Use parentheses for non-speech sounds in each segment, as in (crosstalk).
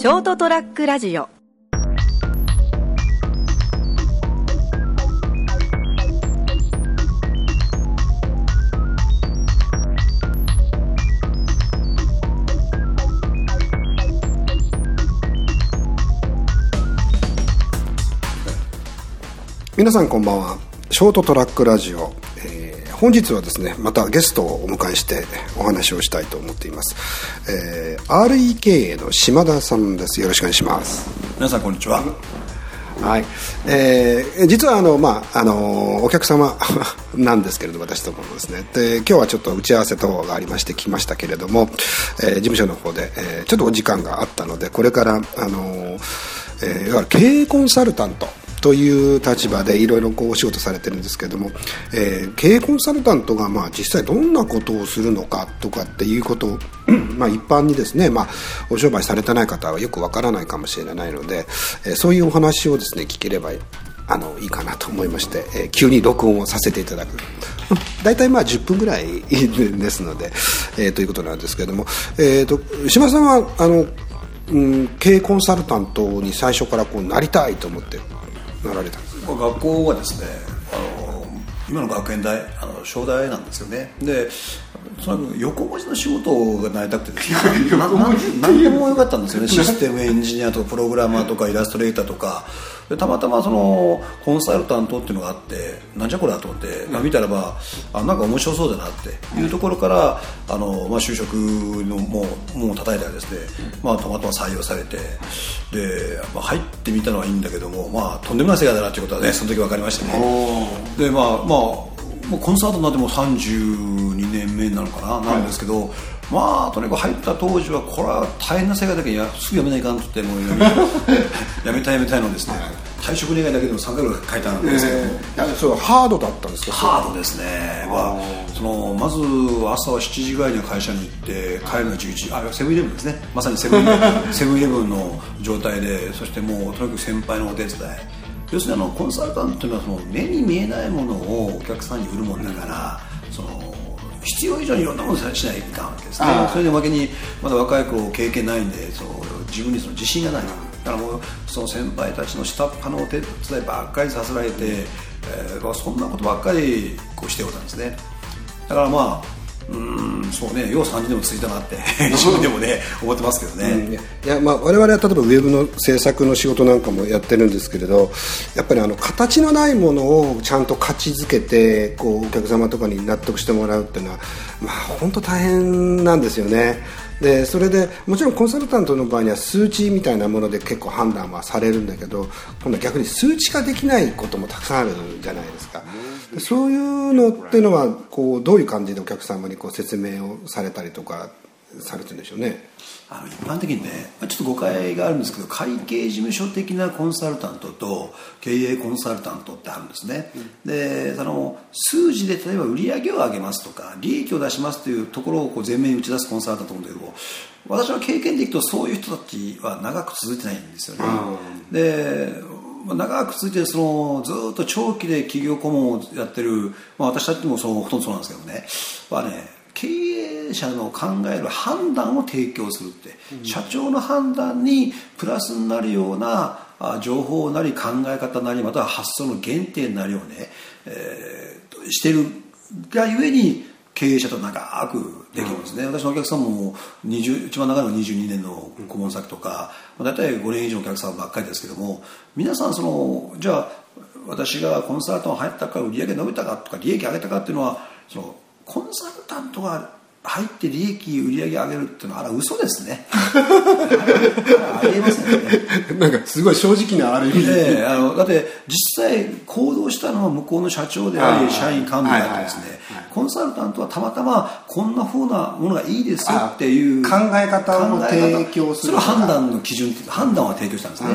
ショートトラックラジオ。皆さんこんばんは。ショートトラックラジオ、本日はですねまたゲストをお迎えしてお話をしたいと思っています、えー REK の島田さんです。よろしくお願いします。皆さんこんにちは。はい、えー実はあの、まああのお客様 (laughs) なんですけれど私どものですね。で今日はちょっと打ち合わせ等がありまして来ましたけれども、えー事務所の方で、えーちょっとお時間があったのでこれからあの、えーいわゆる経営コンサルタントという立場でいろいろお仕事されてるんですけども、えー経営コンサルタントがまあ実際どんなことをするのかとかっていうことを (clears throat) まあ一般にですね、まあ、お商売されてない方はよくわからないかもしれないので、えーそういうお話をですね聞ければあのいいかなと思いまして、えー急に録音をさせていただく。(laughs) 大体まあ10分ぐらいですので、えーということなんですけれども、えー、と島さんはあの、うん、経営コンサルタントに最初からこうなりたいと思ってなられた。んです学校はですねあの今の学園大あの小大なんですよね。でその横文字の仕事がなりたくてです何でもよかったんですよね。システムエンジニアとかプログラマーとかイラストレーターとかでたまたまそのコンサルタントっていうのがあってなんじゃこれだと思って、まあ見たらばあなんか面白そうだなっていうところからあの、まあ、就職のもうもう叩いたらですね、まあ、たまたま採用されてで、まあ、入ってみたのはいいんだけども、まあ、とんでもない世界だなっていうことはねその時分かりましてね。でまあまあもうコンサートになっても32年目なのかな、なんですけどまあとにかく入った当時はこれは大変な世界だけやすぐ辞めないかんと言ってもう辞 (laughs) めたい辞めたいのですね退職願いだけでも3回ぐらい書いたんですけども、いやそうハードだったんですか？ハードですね、まあ、そのまず朝は7時ぐらいには会社に行って帰るのは11時あセブンイレブンですね。まさにセブンイレブン (laughs) セブンイレブンの状態でそしてもうとにかく先輩のお手伝い要するにあのコンサルタントというのはその目に見えないものをお客さんに売るもんだから、その必要以上にいろんなものをしないといかんわけですね。それでおまけにまだ若い頃経験ないんでその自分にその自信がない。だからもうその先輩たちの下っ端のお手伝いばっかりさせられて、えーまあそんなことばっかりこうしておったんですね。だからまあうーんそうねよう3人でもついたなって (laughs) 自分でもね思ってますけどね、いやまあ、我々は例えばウェブの制作の仕事なんかもやってるんですけれどやっぱりあの形のないものをちゃんと価値づけてこうお客様とかに納得してもらうっていうのは、まあ、本当大変なんですよね。でそれでもちろんコンサルタントの場合には数値みたいなもので結構判断はされるんだけど今度は逆に数値化できないこともたくさんあるじゃないですか。でそういうのっていうのはこうどういう感じでお客様にこう説明をされたりとかされてるんでしょうね？あの一般的にねまあちょっと誤解があるんですけど会計事務所的なコンサルタントと経営コンサルタントってあるんですね、でその数字で例えば売り上げを上げますとか利益を出しますというところをこう前面に打ち出すコンサルタントなんだけど私の経験でいくとそういう人たちは長く続いてないんですよね、でまあ長く続いてそのずっと長期で企業顧問をやってる、まあ、私たちもそうほとんどそうなんですけどね。はね経営者の考える判断を提供するって、社長の判断にプラスになるようなあ情報なり考え方なりまたは発想の原点なりをね、えーしてるがゆえに経営者と長くできるんですね、私のお客さんも20一番長いのは22年の顧問先とか、まあ、大体5年以上のお客さんばっかりですけども皆さんそのじゃあ私がコンサルタント入ったか売り上げ伸びたかとか利益上げたかっていうのはそのコンサルタントが入って利益売り上げ上げるっていうのはあれは嘘ですね。(laughs) ありえませんね。なんかすごい正直なある意味で、ええあのだって実際行動したのは向こうの社長であり社員幹部であってですね。はいはいはいコンサルタントはたまたまこんなふうなものがいいですよっていうあ考え方を提供する。それは判断の基準判断は提供したんですね、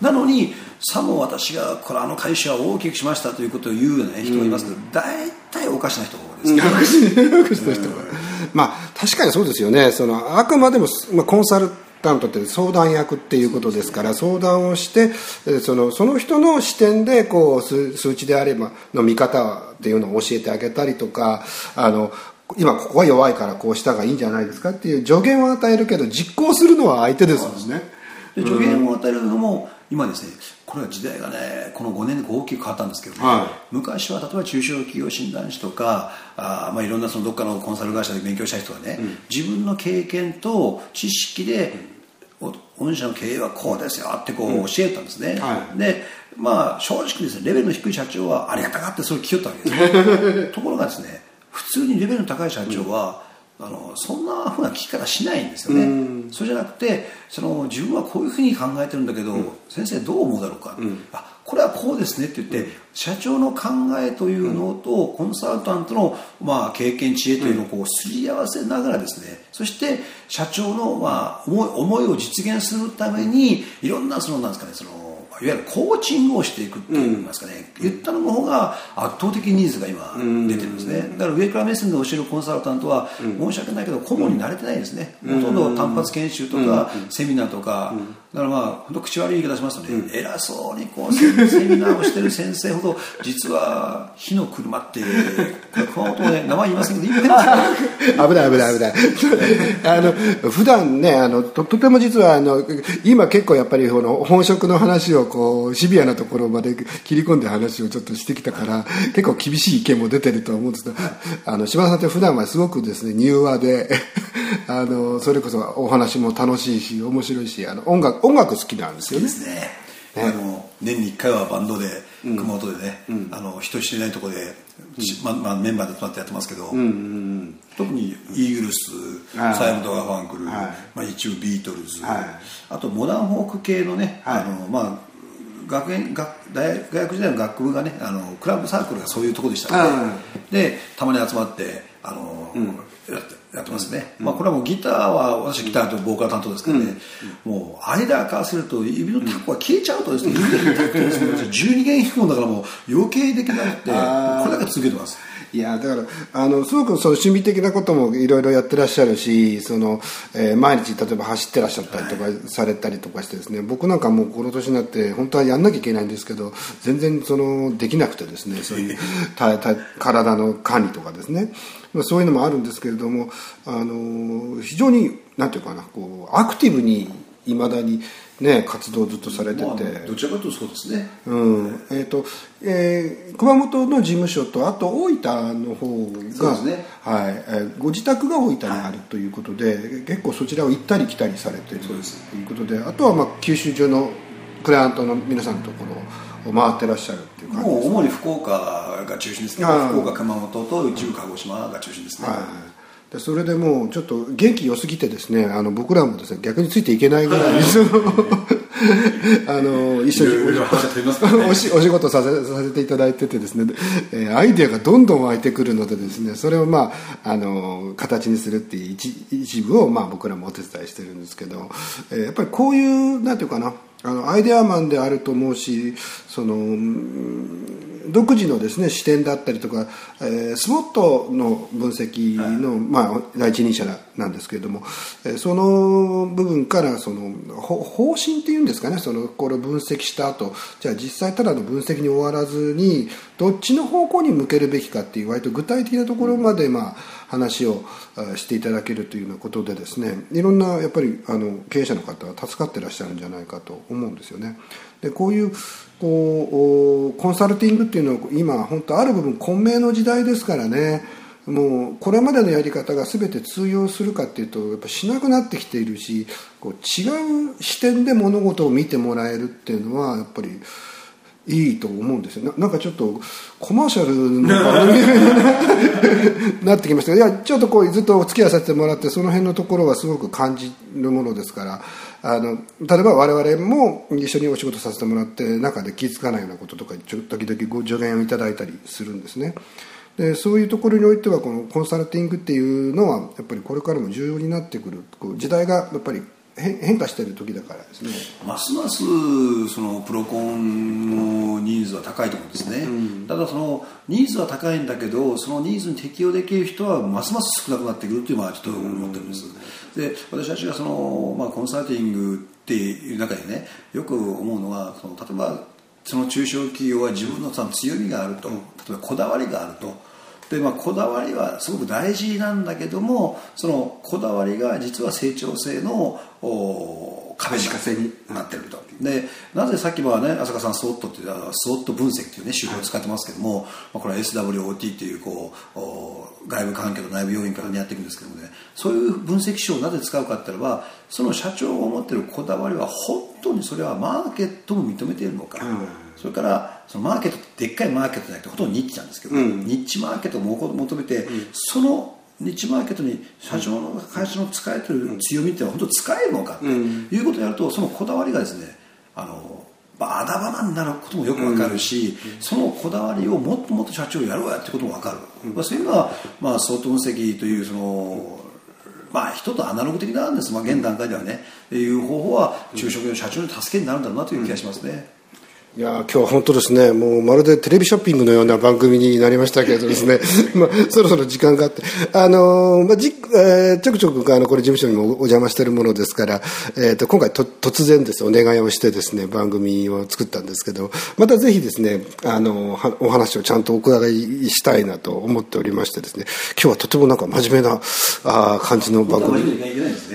なのにさも私がこれあの会社を大きくしましたということを言うような人がいますけど大体おかしな人ですね。隠し隠しの人がまあ確かにそうですよね。そのあくまでも、まあ、コンサルタントって相談役っていうことですから相談をしてそのその人の視点でこう数数値であればの見方っていうのを教えてあげたりとかあの今ここが弱いからこうした方がいいんじゃないですかっていう助言を与えるけど実行するのは相手ですもんね。助言を与えるのも今ですねこれは時代がねこの5年で大きく変わったんですけどね、はい。昔は例えば中小企業診断士とかあー、まあ、いろんなそのどっかのコンサル会社で勉強した人がね、自分の経験と知識で、お御社の経営はこうですよってこう教えたんですね、はい。でまあ正直ですねレベルの低い社長はありがたがってそれを聞きよったわけです。(laughs) ところがですね普通にレベルの高い社長は、あのそんなふうな聞き方しないんですよね、それじゃなくてその自分はこういうふうに考えてるんだけど、先生どう思うだろうか、あこれはこうですねって言って、社長の考えというのと、コンサルタントの、まあ、経験知恵というのをこうすり合わせながらですねそして社長の、まあ、思い思いを実現するためにいろんなそのなんですかねそのいわゆるコーチングをしていくっていいますかね、言ったのの方が圧倒的ニーズが今出てるんですね、だから上から目線で教えるコンサルタントは申し訳ないけど顧問に慣れてないですね、ほとんど単発研修とかセミナーとか、だからまあ本当口悪い言い方しますとね、偉そうにこうセミナーをしてる先生ほど実は火の車って熊本で名前言いませんけど (laughs) 危ない危ない危ない。(laughs) あの普段ねあのととても実はあの今結構やっぱりこの本職の話をこうシビアなところまで切り込んで話をちょっとしてきたから結構厳しい意見も出てるとは思うんですけどあの柴田さんって普段はすごくですね柔和で (laughs) あのそれこそお話も楽しいし面白いしあの音楽音楽好きなんですよね。ですね。あの年に1回はバンドで熊本でね、あの人知れないところで、ちままあ、メンバーで集まってやってますけど、特にイーグルス、はい。サイモンド・ガーファンクル、はい。まあ、一応ビートルズ、はい。あとモダンフォーク系のね、はい。あのまあ学園学大大学時代の学部がねあのクラブサークルがそういうところでしたので,、はでたまに集まってあの、やってやってますね、まあ、これはもうギターは私はギターとボーカル担当ですからね、もう間からすると指のタコが消えちゃうとですね、指のタコですね。12弦弾くもんだからもう余計できなくてこれだけ続けてます。いやだからあのすごくその趣味的なこともいろいろやってらっしゃるしその、えー毎日例えば走ってらっしゃったりとかされたりとかしてですね、僕なんかもうこの年になって本当はやんなきゃいけないんですけど全然そのできなくてですねそういう (laughs) 体の管理とかですね。まあそういうのもあるんですけれどもあの非常になんていうかなこうアクティブにいまだに、ね、活動をずっとされてて。まあ、どちらかというとそうですね。うん。えーとえー熊本の事務所とあと大分の方が、そうですね。はいえーご自宅が大分にあるということで、結構そちらを行ったり来たりされているということであとはまあ九州中のクライアントの皆さんのところを回ってらっしゃるっていう感じもう主に福岡が中心ですね。福岡熊本と一部鹿児島が中心ですね、はい。でそれでもうちょっと元気良すぎてですねあの僕らもですね逆についていけないぐらいその (laughs) あの一緒に (laughs) お仕事させさせていただいててですね、えーアイデアがどんどん湧いてくるのでですねそれをまああの形にするっていう一一部をまあ僕らもお手伝いしてるんですけど、えーやっぱりこういうなんていうかなあのアイデアマンであると思うしそのうん独自のですね視点だったりとか、えースポットの分析の、まあ、第一人者なんですけれども、えーその部分からそのほ方針っていうんですかねそのこれを分析した後じゃあ実際ただの分析に終わらずにどっちの方向に向けるべきかっていう割と具体的なところまで、まあ、話をしていただけるというようなことでですねいろんなやっぱりあの経営者の方は助かってらっしゃるんじゃないかと思うんですよね。でこういうこうコンサルティングっていうのは今本当ある部分混迷の時代ですからねもうこれまでのやり方が全て通用するかっていうとやっぱしなくなってきているしこう違う視点で物事を見てもらえるっていうのはやっぱりいいと思うんですよ。ななんかちょっとコマーシャルの番組になってきましたけど (laughs) いやちょっとこうずっとお付き合いさせてもらってその辺のところはすごく感じるものですからあの例えば我々も一緒にお仕事させてもらって中で気づかないようなこととかちょ時々ご助言をいただいたりするんですね。でそういうところにおいてはこのコンサルティングっていうのはやっぱりこれからも重要になってくる。時代がやっぱり変変化している時だからですね。ますますそのプロコンのニーズは高いと思うんですね、ただそのニーズは高いんだけどそのニーズに適用できる人はますます少なくなってくるっていうのはちょっと思ってるんです、で私たちがその、まあ、コンサルティングっていう中でねよく思うのはその例えばその中小企業は自分のその強みがあると。例えばこだわりがあるとでまあ、こだわりはすごく大事なんだけどもそのこだわりが実は成長性の壁軸になってると。でなぜさっきはね浅香さんスウォットっていうスウォット分析っていうね手法を使ってますけども、まあ、これは SWOT っていうこう外部環境と内部要因からやっていくんですけどもねそういう分析手法をなぜ使うかって言ったらその社長が持ってるこだわりは本当にそれはマーケットも認めているのか、うん、それからそのマーケットってでっかいマーケットじゃなくてほとんどニッチなんですけど、うん、ニッチマーケットを求めて、うん、そのニッチマーケットに社長の会社の使えてる強みっていうのは本当使えるのかということをやるとそのこだわりがですねあのバダバダになることもよくわかるし、うん、そのこだわりをもっともっと社長やろうやってこともわかる、うん、まあ、そういうのは、まあ、相当分析というその、まあ、人とアナログ的なんです、まあ、現段階ではね、うん、いう方法は中小企業の社長の助けになるんだろうなという気がしますね。いや今日は本当ですね、もうまるでテレビショッピングのような番組になりましたけれどですね、(laughs) まあ、そろそろ時間があって、あのー、まあじえー、ちょくちょくあのこれ事務所にもお邪魔しているものですから、えーと、今回と突然ですお願いをしてですね番組を作ったんですけどまたぜひですねあのお話をちゃんとお伺いしたいなと思っておりましてですね今日はとてもなんか真面目なあ感じの番組、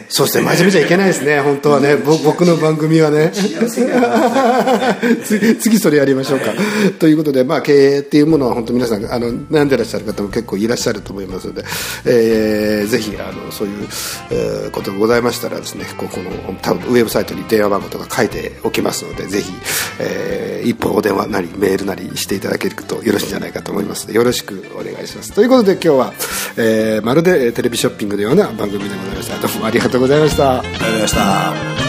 そうですね真面目じゃいけないですね本当はね僕の番組はね (laughs) (laughs) (laughs) 次それやりましょうか。ということで、まあ、経営っていうものは本当皆さんあの悩んでらっしゃる方も結構いらっしゃると思いますので、えー、ぜひあのそういう、えー、ことがございましたらですねここの多分ウェブサイトに電話番号とか書いておきますのでぜひ、えー、一本お電話なりメールなりしていただけるとよろしいんじゃないかと思いますのでよろしくお願いします。ということで今日は、えー、まるでテレビショッピングのような番組でございましたどうもありがとうございましたありがとうございました